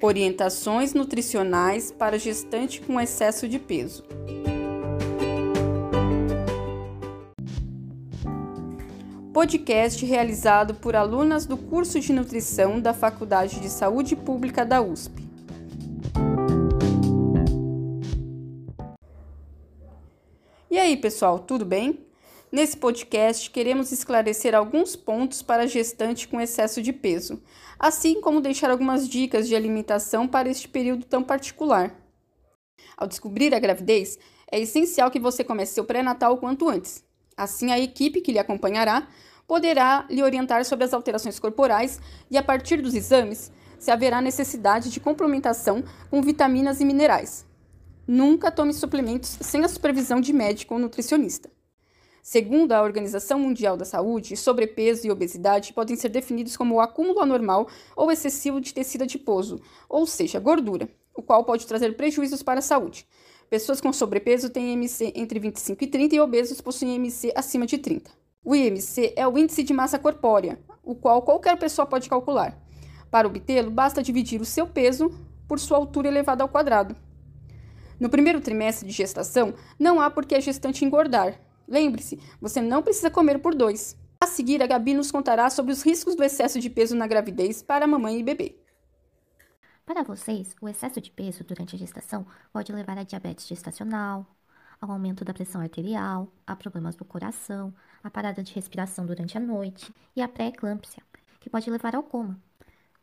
Orientações nutricionais para gestante com excesso de peso. Podcast realizado por alunas do curso de nutrição da Faculdade de Saúde Pública da USP. E aí, pessoal, tudo bem? Nesse podcast, queremos esclarecer alguns pontos para gestante com excesso de peso, assim como deixar algumas dicas de alimentação para este período tão particular. Ao descobrir a gravidez, é essencial que você comece seu pré-natal o quanto antes. Assim, a equipe que lhe acompanhará poderá lhe orientar sobre as alterações corporais e, a partir dos exames, se haverá necessidade de complementação com vitaminas e minerais. Nunca tome suplementos sem a supervisão de médico ou nutricionista. Segundo a Organização Mundial da Saúde, sobrepeso e obesidade podem ser definidos como o acúmulo anormal ou excessivo de tecido adiposo, ou seja, gordura, o qual pode trazer prejuízos para a saúde. Pessoas com sobrepeso têm IMC entre 25 e 30 e obesos possuem IMC acima de 30. O IMC é o índice de massa corpórea, o qual qualquer pessoa pode calcular. Para obtê-lo, basta dividir o seu peso por sua altura elevada ao quadrado. No primeiro trimestre de gestação, não há por que a gestante engordar, Lembre-se, você não precisa comer por dois. A seguir, a Gabi nos contará sobre os riscos do excesso de peso na gravidez para mamãe e bebê. Para vocês, o excesso de peso durante a gestação pode levar a diabetes gestacional, ao aumento da pressão arterial, a problemas do coração, a parada de respiração durante a noite e a pré-eclâmpsia, que pode levar ao coma.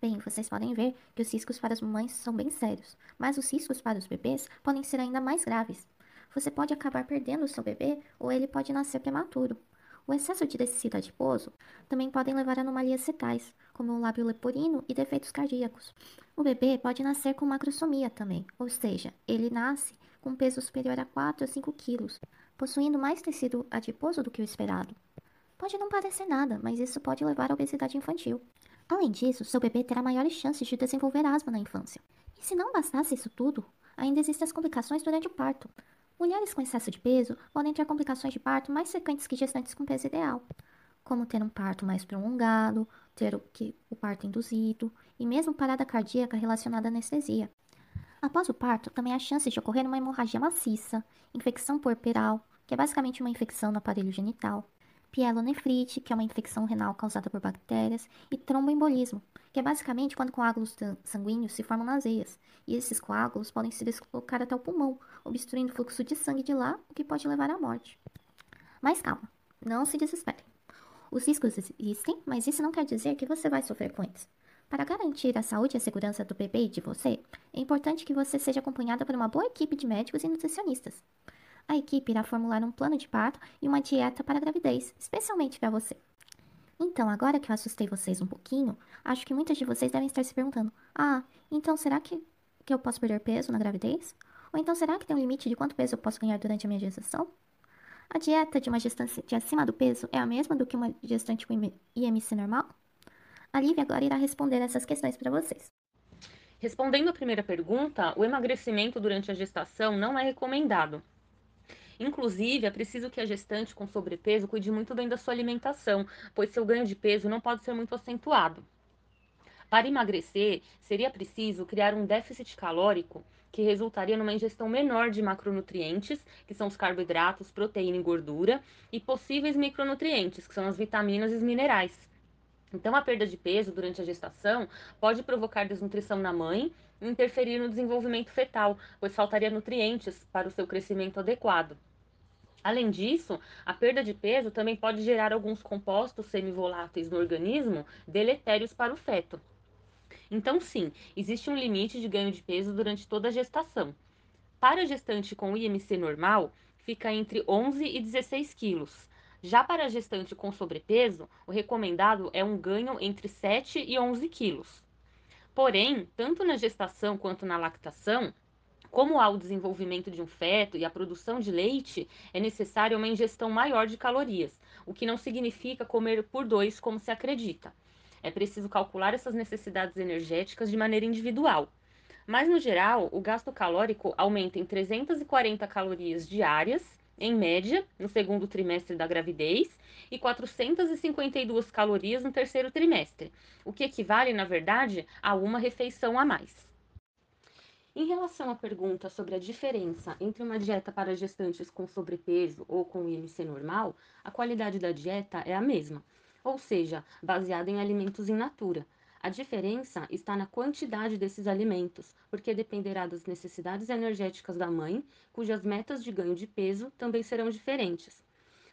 Bem, vocês podem ver que os riscos para as mamães são bem sérios, mas os riscos para os bebês podem ser ainda mais graves, você pode acabar perdendo o seu bebê ou ele pode nascer prematuro. O excesso de tecido adiposo também podem levar a anomalias fetais, como o lábio leporino e defeitos cardíacos. O bebê pode nascer com macrosomia também, ou seja, ele nasce com peso superior a 4 a 5 quilos, possuindo mais tecido adiposo do que o esperado. Pode não parecer nada, mas isso pode levar à obesidade infantil. Além disso, seu bebê terá maiores chances de desenvolver asma na infância. E se não bastasse isso tudo, ainda existem as complicações durante o parto, Mulheres com excesso de peso podem ter complicações de parto mais frequentes que gestantes com peso ideal, como ter um parto mais prolongado, ter o, que, o parto induzido e mesmo parada cardíaca relacionada à anestesia. Após o parto, também há chance de ocorrer uma hemorragia maciça, infecção puerperal, que é basicamente uma infecção no aparelho genital, pielonefrite, que é uma infecção renal causada por bactérias, e tromboembolismo, que é basicamente quando coágulos sanguíneos se formam nas veias, e esses coágulos podem se deslocar até o pulmão, obstruindo o fluxo de sangue de lá, o que pode levar à morte. Mas calma, não se desespere. Os riscos existem, mas isso não quer dizer que você vai sofrer com eles. Para garantir a saúde e a segurança do bebê e de você, é importante que você seja acompanhada por uma boa equipe de médicos e nutricionistas a equipe irá formular um plano de parto e uma dieta para a gravidez, especialmente para você. Então, agora que eu assustei vocês um pouquinho, acho que muitas de vocês devem estar se perguntando: ah, então será que, que eu posso perder peso na gravidez? Ou então será que tem um limite de quanto peso eu posso ganhar durante a minha gestação? A dieta de uma gestante acima do peso é a mesma do que uma gestante com IMC normal? A Lívia agora irá responder essas questões para vocês. Respondendo à primeira pergunta, o emagrecimento durante a gestação não é recomendado. Inclusive, é preciso que a gestante com sobrepeso cuide muito bem da sua alimentação, pois seu ganho de peso não pode ser muito acentuado. Para emagrecer, seria preciso criar um déficit calórico que resultaria numa ingestão menor de macronutrientes, que são os carboidratos, proteína e gordura, e possíveis micronutrientes, que são as vitaminas e os minerais. Então, a perda de peso durante a gestação pode provocar desnutrição na mãe e interferir no desenvolvimento fetal, pois faltaria nutrientes para o seu crescimento adequado. Além disso, a perda de peso também pode gerar alguns compostos semivoláteis no organismo deletérios para o feto. Então, sim, existe um limite de ganho de peso durante toda a gestação. Para a gestante com IMC normal, fica entre 11 e 16 quilos. Já para a gestante com sobrepeso, o recomendado é um ganho entre 7 e 11 quilos. Porém, tanto na gestação quanto na lactação, como há o desenvolvimento de um feto e a produção de leite, é necessária uma ingestão maior de calorias, o que não significa comer por dois como se acredita. É preciso calcular essas necessidades energéticas de maneira individual. Mas, no geral, o gasto calórico aumenta em 340 calorias diárias, em média, no segundo trimestre da gravidez, e 452 calorias no terceiro trimestre, o que equivale, na verdade, a uma refeição a mais. Em relação à pergunta sobre a diferença entre uma dieta para gestantes com sobrepeso ou com IMC normal, a qualidade da dieta é a mesma, ou seja, baseada em alimentos in natura. A diferença está na quantidade desses alimentos, porque dependerá das necessidades energéticas da mãe, cujas metas de ganho de peso também serão diferentes.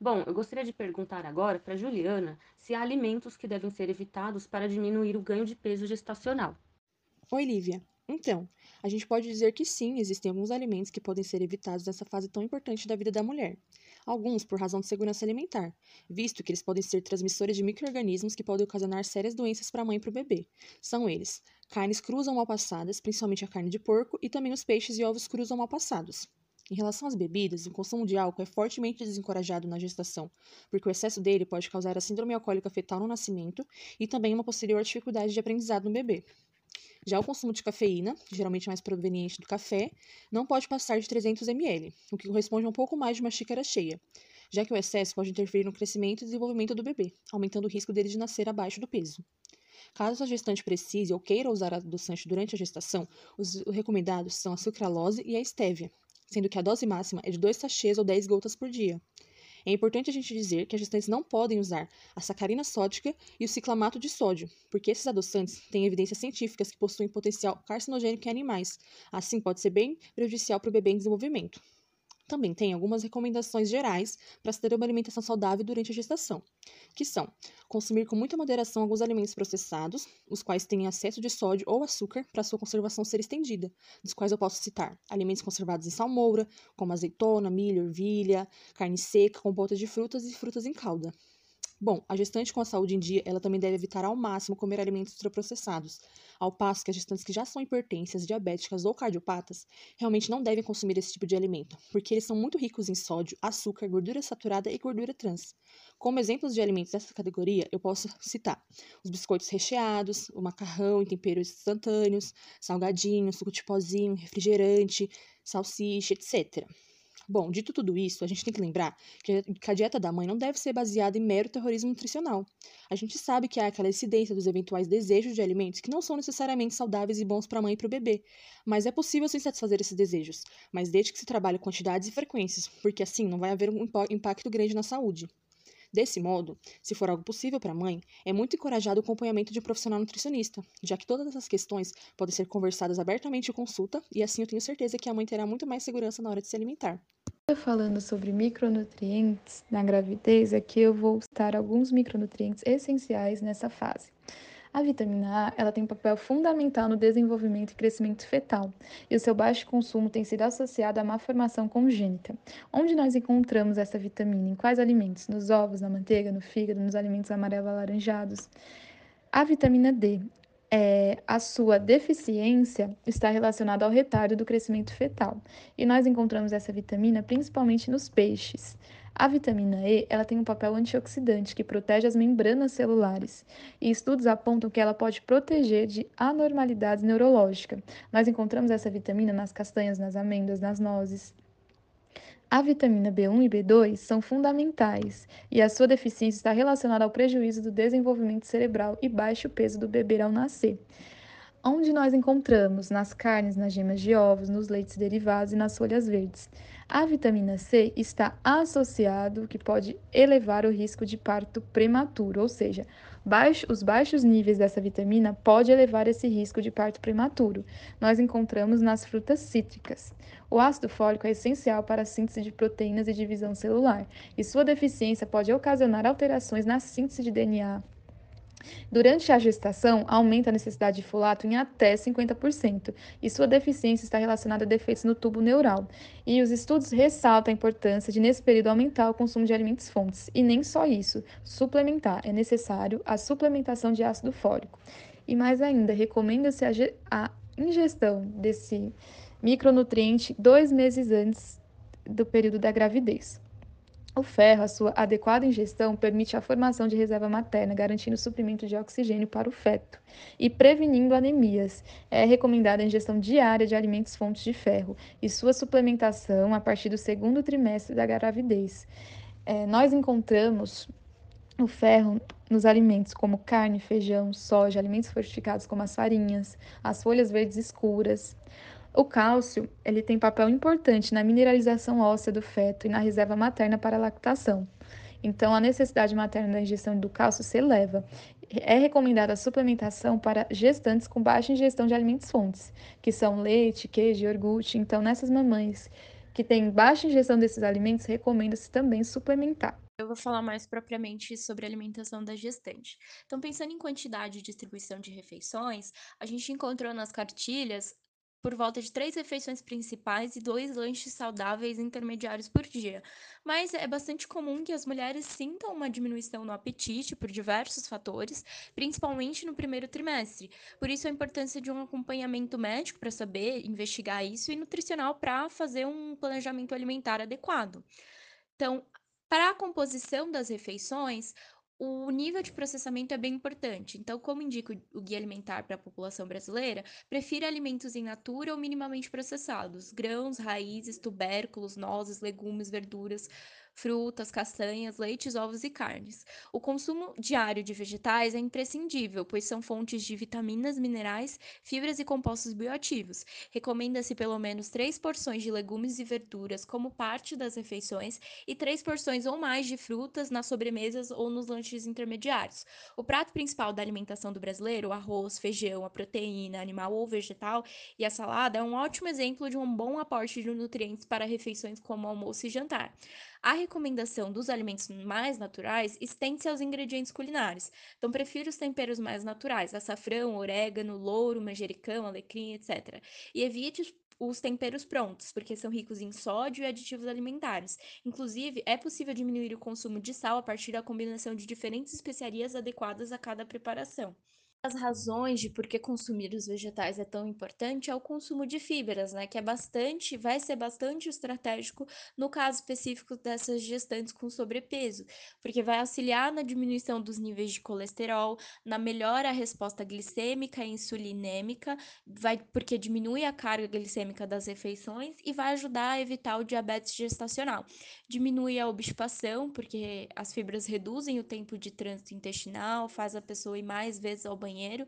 Bom, eu gostaria de perguntar agora para Juliana se há alimentos que devem ser evitados para diminuir o ganho de peso gestacional. Oi, Lívia. Então, a gente pode dizer que sim, existem alguns alimentos que podem ser evitados nessa fase tão importante da vida da mulher. Alguns por razão de segurança alimentar, visto que eles podem ser transmissores de micro-organismos que podem ocasionar sérias doenças para a mãe e para o bebê. São eles: carnes cruas ou mal passadas, principalmente a carne de porco, e também os peixes e ovos crus ou mal passados. Em relação às bebidas, o consumo de álcool é fortemente desencorajado na gestação, porque o excesso dele pode causar a síndrome alcoólica fetal no nascimento e também uma posterior dificuldade de aprendizado no bebê. Já o consumo de cafeína, geralmente mais proveniente do café, não pode passar de 300 ml, o que corresponde a um pouco mais de uma xícara cheia, já que o excesso pode interferir no crescimento e desenvolvimento do bebê, aumentando o risco dele de nascer abaixo do peso. Caso a gestante precise ou queira usar adoçante durante a gestação, os recomendados são a sucralose e a estévia, sendo que a dose máxima é de 2 sachês ou 10 gotas por dia. É importante a gente dizer que as gestantes não podem usar a sacarina sódica e o ciclamato de sódio, porque esses adoçantes têm evidências científicas que possuem potencial carcinogênico em animais, assim pode ser bem prejudicial para o bebê em desenvolvimento. Também tem algumas recomendações gerais para se ter uma alimentação saudável durante a gestação, que são consumir com muita moderação alguns alimentos processados, os quais têm excesso de sódio ou açúcar para sua conservação ser estendida, dos quais eu posso citar alimentos conservados em salmoura, como azeitona, milho, ervilha, carne seca, compota de frutas e frutas em calda. Bom, a gestante com a saúde em dia, ela também deve evitar ao máximo comer alimentos ultraprocessados, ao passo que as gestantes que já são hipertensas, diabéticas ou cardiopatas realmente não devem consumir esse tipo de alimento, porque eles são muito ricos em sódio, açúcar, gordura saturada e gordura trans. Como exemplos de alimentos dessa categoria, eu posso citar os biscoitos recheados, o macarrão em temperos instantâneos, salgadinho, suco de pozinho, refrigerante, salsicha, etc. Bom, dito tudo isso, a gente tem que lembrar que a dieta da mãe não deve ser baseada em mero terrorismo nutricional. A gente sabe que há aquela incidência dos eventuais desejos de alimentos que não são necessariamente saudáveis e bons para a mãe e para o bebê, mas é possível sim satisfazer esses desejos, mas desde que se trabalhe quantidades e frequências, porque assim não vai haver um impacto grande na saúde. Desse modo, se for algo possível para a mãe, é muito encorajado o acompanhamento de um profissional nutricionista, já que todas essas questões podem ser conversadas abertamente em consulta e assim eu tenho certeza que a mãe terá muito mais segurança na hora de se alimentar. Falando sobre micronutrientes na gravidez, aqui eu vou citar alguns micronutrientes essenciais nessa fase. A vitamina A ela tem um papel fundamental no desenvolvimento e crescimento fetal, e o seu baixo consumo tem sido associado à má formação congênita. Onde nós encontramos essa vitamina? Em quais alimentos? Nos ovos, na manteiga, no fígado, nos alimentos amarelo-alaranjados. A vitamina D, é, a sua deficiência está relacionada ao retardo do crescimento fetal. E nós encontramos essa vitamina principalmente nos peixes. A vitamina E ela tem um papel antioxidante que protege as membranas celulares, e estudos apontam que ela pode proteger de anormalidades neurológicas. Nós encontramos essa vitamina nas castanhas, nas amêndoas, nas nozes. A vitamina B1 e B2 são fundamentais e a sua deficiência está relacionada ao prejuízo do desenvolvimento cerebral e baixo peso do bebê ao nascer. Onde nós encontramos? Nas carnes, nas gemas de ovos, nos leites derivados e nas folhas verdes. A vitamina C está associado que pode elevar o risco de parto prematuro, ou seja, baixo, os baixos níveis dessa vitamina pode elevar esse risco de parto prematuro. Nós encontramos nas frutas cítricas. O ácido fólico é essencial para a síntese de proteínas e divisão celular, e sua deficiência pode ocasionar alterações na síntese de DNA, Durante a gestação, aumenta a necessidade de folato em até 50%, e sua deficiência está relacionada a defeitos no tubo neural. E os estudos ressaltam a importância de, nesse período, aumentar o consumo de alimentos fontes. E nem só isso, suplementar. É necessário a suplementação de ácido fólico. E mais ainda, recomenda-se a, a ingestão desse micronutriente dois meses antes do período da gravidez. O ferro, a sua adequada ingestão, permite a formação de reserva materna, garantindo o suprimento de oxigênio para o feto e prevenindo anemias. É recomendada a ingestão diária de alimentos fontes de ferro e sua suplementação a partir do segundo trimestre da gravidez. É, nós encontramos o ferro nos alimentos como carne, feijão, soja, alimentos fortificados como as farinhas, as folhas verdes escuras. O cálcio, ele tem papel importante na mineralização óssea do feto e na reserva materna para a lactação. Então, a necessidade materna da ingestão do cálcio se eleva. É recomendada a suplementação para gestantes com baixa ingestão de alimentos fontes, que são leite, queijo e iogurte. Então, nessas mamães que têm baixa ingestão desses alimentos, recomenda-se também suplementar. Eu vou falar mais propriamente sobre a alimentação da gestante. Então, pensando em quantidade e distribuição de refeições, a gente encontrou nas cartilhas por volta de três refeições principais e dois lanches saudáveis intermediários por dia. Mas é bastante comum que as mulheres sintam uma diminuição no apetite por diversos fatores, principalmente no primeiro trimestre. Por isso, a importância de um acompanhamento médico para saber investigar isso e nutricional para fazer um planejamento alimentar adequado. Então, para a composição das refeições, o nível de processamento é bem importante. Então, como indica o Guia Alimentar para a População Brasileira, prefira alimentos em natura ou minimamente processados, grãos, raízes, tubérculos, nozes, legumes, verduras, frutas, castanhas, leites, ovos e carnes. O consumo diário de vegetais é imprescindível, pois são fontes de vitaminas, minerais, fibras e compostos bioativos. Recomenda-se pelo menos três porções de legumes e verduras como parte das refeições e três porções ou mais de frutas nas sobremesas ou nos lanches intermediários. O prato principal da alimentação do brasileiro, o arroz, feijão, a proteína animal ou vegetal e a salada, é um ótimo exemplo de um bom aporte de nutrientes para refeições como almoço e jantar. A recomendação dos alimentos mais naturais estende-se aos ingredientes culinários. Então, prefiro os temperos mais naturais, açafrão, orégano, louro, manjericão, alecrim, etc. E evite os temperos prontos, porque são ricos em sódio e aditivos alimentares. Inclusive, é possível diminuir o consumo de sal a partir da combinação de diferentes especiarias adequadas a cada preparação as razões de por que consumir os vegetais é tão importante é o consumo de fibras, né? Que é bastante, vai ser bastante estratégico no caso específico dessas gestantes com sobrepeso, porque vai auxiliar na diminuição dos níveis de colesterol, na melhora da resposta glicêmica e insulinêmica, vai porque diminui a carga glicêmica das refeições e vai ajudar a evitar o diabetes gestacional. Diminui a obstipação, porque as fibras reduzem o tempo de trânsito intestinal, faz a pessoa ir mais vezes ao banheiro banheiro.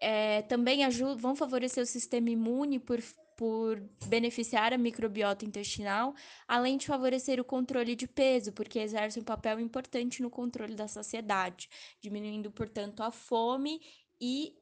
É, também ajudam, vão favorecer o sistema imune por, por beneficiar a microbiota intestinal, além de favorecer o controle de peso, porque exerce um papel importante no controle da saciedade, diminuindo, portanto, a fome e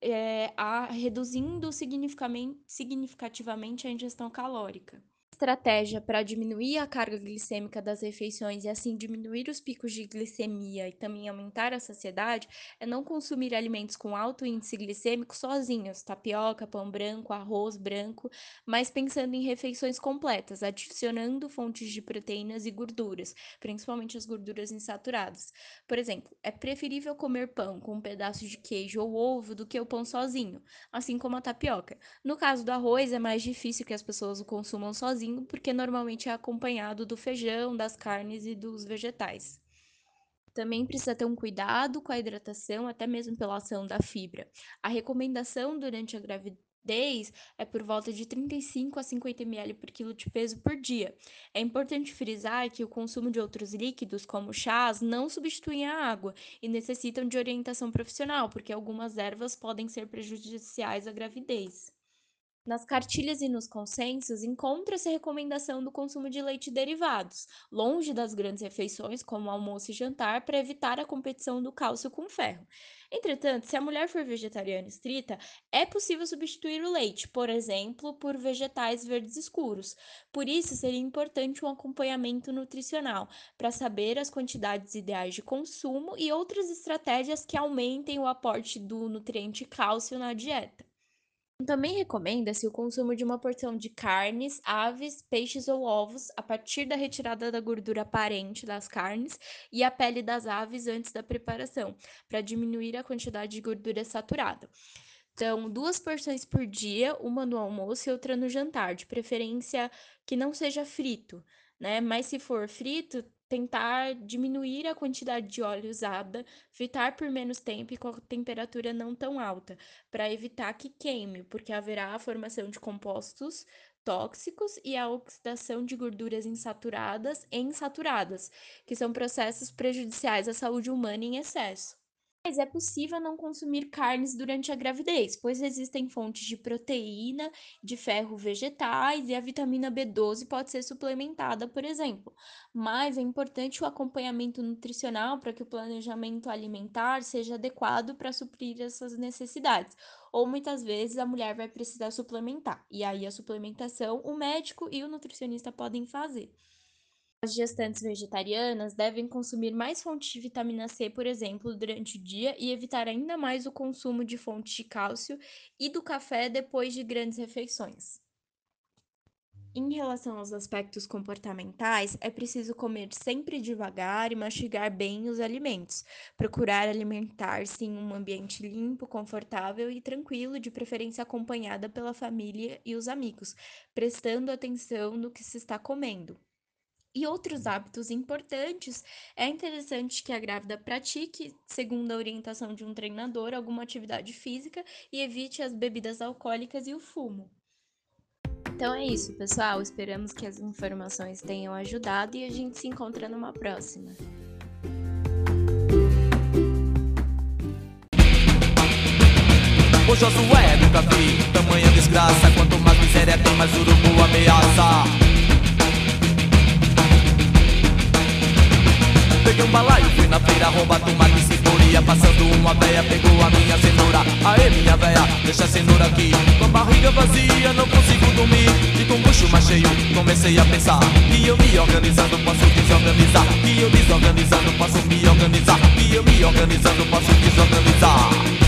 é, a, reduzindo significativamente a ingestão calórica estratégia para diminuir a carga glicêmica das refeições e assim diminuir os picos de glicemia e também aumentar a saciedade é não consumir alimentos com alto índice glicêmico sozinhos, tapioca, pão branco, arroz branco, mas pensando em refeições completas, adicionando fontes de proteínas e gorduras, principalmente as gorduras insaturadas. Por exemplo, é preferível comer pão com um pedaço de queijo ou ovo do que o pão sozinho, assim como a tapioca. No caso do arroz, é mais difícil que as pessoas o consumam sozinhos sozinho, porque normalmente é acompanhado do feijão, das carnes e dos vegetais. Também precisa ter um cuidado com a hidratação, até mesmo pela ação da fibra. A recomendação durante a gravidez é por volta de 35 a 50 ml por quilo de peso por dia. É importante frisar que o consumo de outros líquidos, como chás, não substituem a água e necessitam de orientação profissional, porque algumas ervas podem ser prejudiciais à gravidez. Nas cartilhas e nos consensos, encontra-se a recomendação do consumo de leite derivados, longe das grandes refeições, como almoço e jantar, para evitar a competição do cálcio com ferro. Entretanto, se a mulher for vegetariana estrita, é possível substituir o leite, por exemplo, por vegetais verdes escuros. Por isso, seria importante um acompanhamento nutricional para saber as quantidades ideais de consumo e outras estratégias que aumentem o aporte do nutriente cálcio na dieta. Também recomenda-se o consumo de uma porção de carnes, aves, peixes ou ovos a partir da retirada da gordura aparente das carnes e a pele das aves antes da preparação, para diminuir a quantidade de gordura saturada. Então, duas porções por dia, uma no almoço e outra no jantar, de preferência que não seja frito, né? Mas se for frito, tentar diminuir a quantidade de óleo usada, fritar por menos tempo e com a temperatura não tão alta, para evitar que queime, porque haverá a formação de compostos tóxicos e a oxidação de gorduras insaturadas e insaturadas, que são processos prejudiciais à saúde humana em excesso. Mas é possível não consumir carnes durante a gravidez, pois existem fontes de proteína, de ferro vegetais e a vitamina B12 pode ser suplementada, por exemplo. Mas é importante o acompanhamento nutricional para que o planejamento alimentar seja adequado para suprir essas necessidades. Ou muitas vezes a mulher vai precisar suplementar, e aí a suplementação o médico e o nutricionista podem fazer. As gestantes vegetarianas devem consumir mais fontes de vitamina C, por exemplo, durante o dia e evitar ainda mais o consumo de fontes de cálcio e do café depois de grandes refeições. Em relação aos aspectos comportamentais, é preciso comer sempre devagar e mastigar bem os alimentos. Procurar alimentar-se em um ambiente limpo, confortável e tranquilo, de preferência acompanhada pela família e os amigos, prestando atenção no que se está comendo. E outros hábitos importantes, é interessante que a grávida pratique, segundo a orientação de um treinador, alguma atividade física e evite as bebidas alcoólicas e o fumo. Então é isso, pessoal. Esperamos que as informações tenham ajudado e a gente se encontra numa próxima. O Josué nunca vi tamanha desgraça. Quanto mais miséria tem, mais urubu ameaça. Peguei um balaio, fui na feira roubar tomate e cebolinha Passando uma veia, pegou a minha cenoura. Aê minha veia, deixa a cenoura aqui. Com a barriga vazia, não consigo dormir. E com bucho mais cheio, comecei a pensar Que eu me organizando posso desorganizar. Que eu desorganizando posso me organizar. Que eu me organizando posso desorganizar